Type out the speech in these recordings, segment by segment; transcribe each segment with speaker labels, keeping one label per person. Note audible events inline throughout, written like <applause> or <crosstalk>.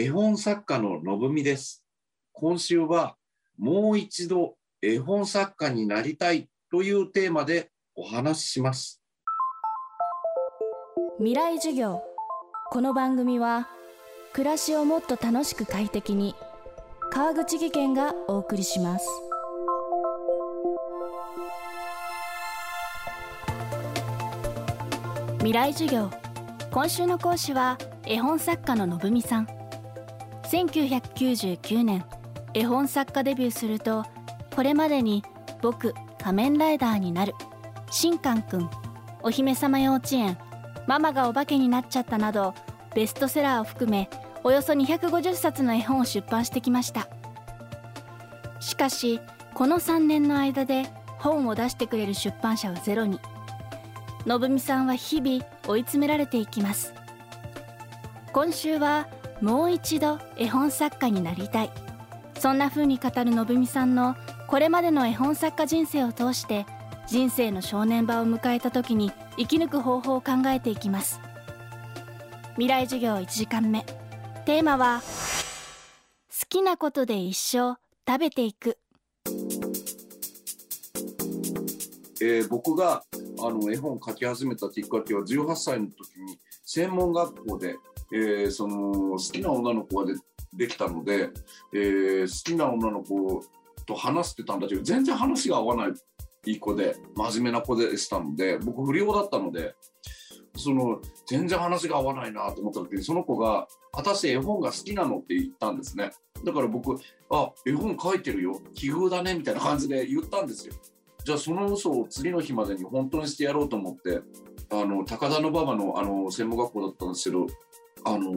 Speaker 1: 絵本作家ののぶみです。今週はもう一度絵本作家になりたいというテーマでお話しします。
Speaker 2: 未来授業この番組は暮らしをもっと楽しく快適に川口義賢がお送りします未来授業今週の講師は絵本作家ののぶみさん1999年絵本作家デビューするとこれまでに「僕仮面ライダーになる」「しんかんくん」「お姫様幼稚園」ママがお化けになっちゃったなどベストセラーを含めおよそ250冊の絵本を出版してきました。しかしこの3年の間で本を出してくれる出版社はゼロに。のぶみさんは日々追い詰められていきます。今週はもう一度絵本作家になりたい。そんな風に語るのぶみさんのこれまでの絵本作家人生を通して人生の正念場を迎えた時に生き抜く方法を考えていきます。未来授業1時間目。テーマは好きなことで一生食べていく。
Speaker 1: えー僕があの絵本を書き始めたきっかけは18歳の時に専門学校で、えーその好きな女の子がでできたので、えー好きな女の子と話してたんだけど全然話が合わないいい子で真面目な子でしたので僕不良だったのでその全然話が合わないなと思った時にその子が「私絵本が好きなの?」って言ったんですねだから僕「あ絵本書いてるよ奇遇だね」みたいな感じで言ったんですよじゃあその嘘を次の日までに本当にしてやろうと思ってあの高田馬場のあの専門学校だったんですけどあの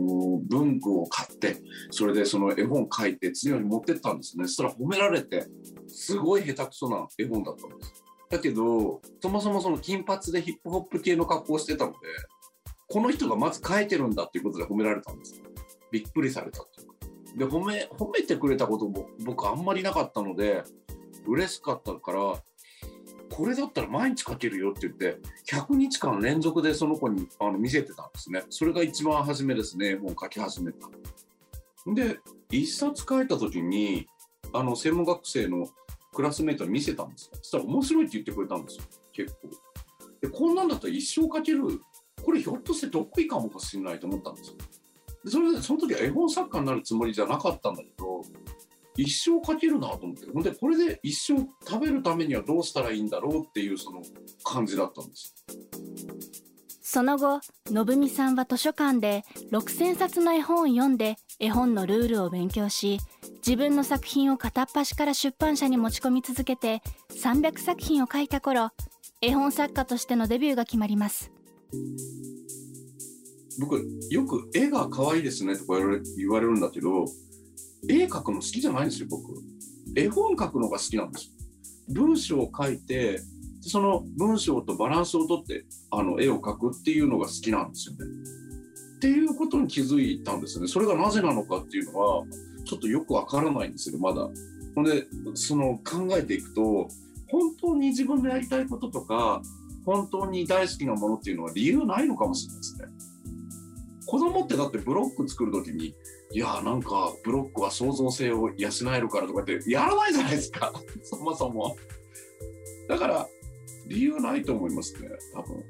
Speaker 1: 文具を買ってそれでその絵本書いて次の日持ってったんですね。そしたら褒められてすごい下手くそな絵本だったんです。だけどそもそもその金髪でヒップホップ系の格好をしてたのでこの人がまず書いてるんだっていうことで褒められたんです。びっくりされたっていうか。で褒め褒めてくれたことも僕あんまりなかったので嬉しかったからこれだったら毎日書けるよって言って100日間連続でその子にあの見せてたんですね。それが一番初めですね。もう書き始めた。で一冊書いた時にあの専門学生のクラスメートに見せたんです。よそしたら面白いって言ってくれたんですよ。結構。でこんなんだったら一生書ける。これひょっとして得意かもしれないと思ったんですよ。でそれでその時は絵本作家になるつもりじゃなかったんだけど一生書けるなと思ってほんでこれで一生食べるためにはどうしたらいいんだろうっていうその感じだったんです。
Speaker 2: その後のぶみさんは図書館で6,000冊の絵本を読んで絵本のルールを勉強し自分の作品を片っ端から出版社に持ち込み続けて300作品を書いた頃絵本作家としてのデビューが決まります。
Speaker 1: 僕よく絵が可愛いですねとか言われるんだけど絵描くの好きじゃないんですよ僕。絵本描くのが好きなんです文章を書いてその文章とバランスをとってあの絵を描くっていうのが好きなんですよね。っていうことに気づいたんですね。それがなぜなのかっていうのはちょっとよくわからないんですよまだ。ほんでその考えていくと本当に自分のやりたいこととか本当に大好きなものっていうのは理由ないのかもしれないですね。子供ってだってブロック作る時にいやなんかブロックは創造性を養えるからとかってやらないじゃないですか。<laughs> そもそも。だから理由ないと思いますね。多分。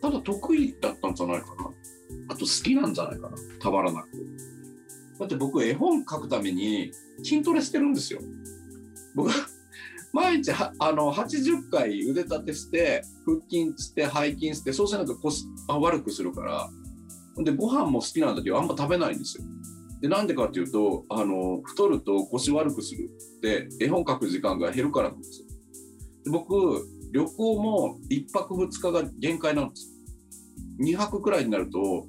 Speaker 1: ただ得意だったんじゃないかな。あと好きなんじゃないかな。たまらなく。だって僕絵本書くために筋トレしてるんですよ。僕 <laughs> 毎日あの80回腕立てして腹筋して背筋してそうしないと腰あ悪くするから。でご飯も好きなんだけどあんま食べないんですよ。でなんでかっていうとあの太ると腰悪くするで絵本書く時間が減るからなんですよ。で僕旅行も1泊2日が限界なんですよ。2泊くらいになると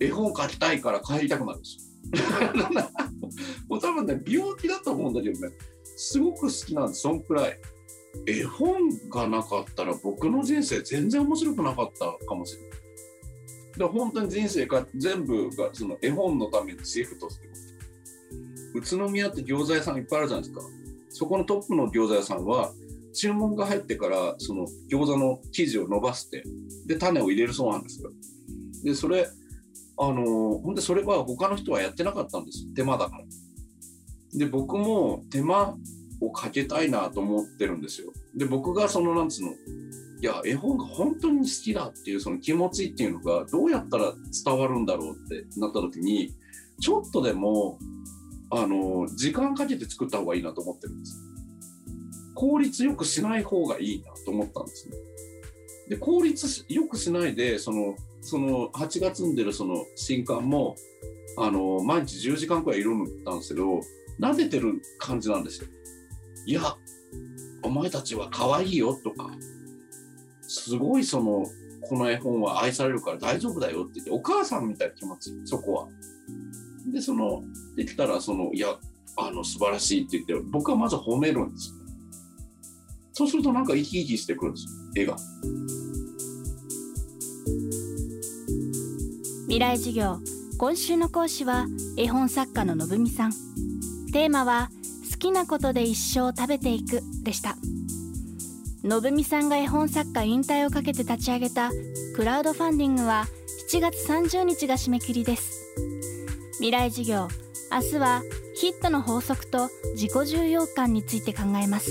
Speaker 1: 絵本書きたいから帰りたくなるんですよ。<laughs> もう多分ね病気だと思うんだけどねすごく好きなんですそんくらい。絵本がなかったら僕の人生全然面白くなかったかもしれない。で本当に人生が全部がその絵本のためにシフトして宇都宮って餃子屋さんいっぱいあるじゃないですか。そこのトップの餃子屋さんは注文が入ってからその餃子の生地を伸ばしてで種を入れるそうなんですよ。でそれあのほんでそれは他の人はやってなかったんです。手間だから。で僕も手間をかけたいなと思ってるんですよ。で僕がそのなんつうのいや絵本が本当に好きだっていうその気持ちっていうのがどうやったら伝わるんだろうってなった時にちょっとでもあの時間かけて作った方がいいなと思ってるんです。効率よくしない方がいいなと思ったんですね。で効率よくしないでそのその8月んでるその新刊もあの毎日10時間くらい色塗ったんですけど撫でてる感じなんですよ。いやお前たちは可愛いよとかすごいそのこの絵本は愛されるから大丈夫だよって言ってお母さんみたいな気持ちそこは。でそのできたらそのいやあの素晴らしいって言って僕はまず褒めるんです。そうするとなんか生き生きしてくるんです絵が。
Speaker 2: 未来授業今週の講師は絵本作家ののぶみさんテーマは好きなことで一生食べていくでしたのぶみさんが絵本作家引退をかけて立ち上げたクラウドファンディングは7月30日が締め切りです。未来事業明日はヒットの法則と自己重要感について考えます。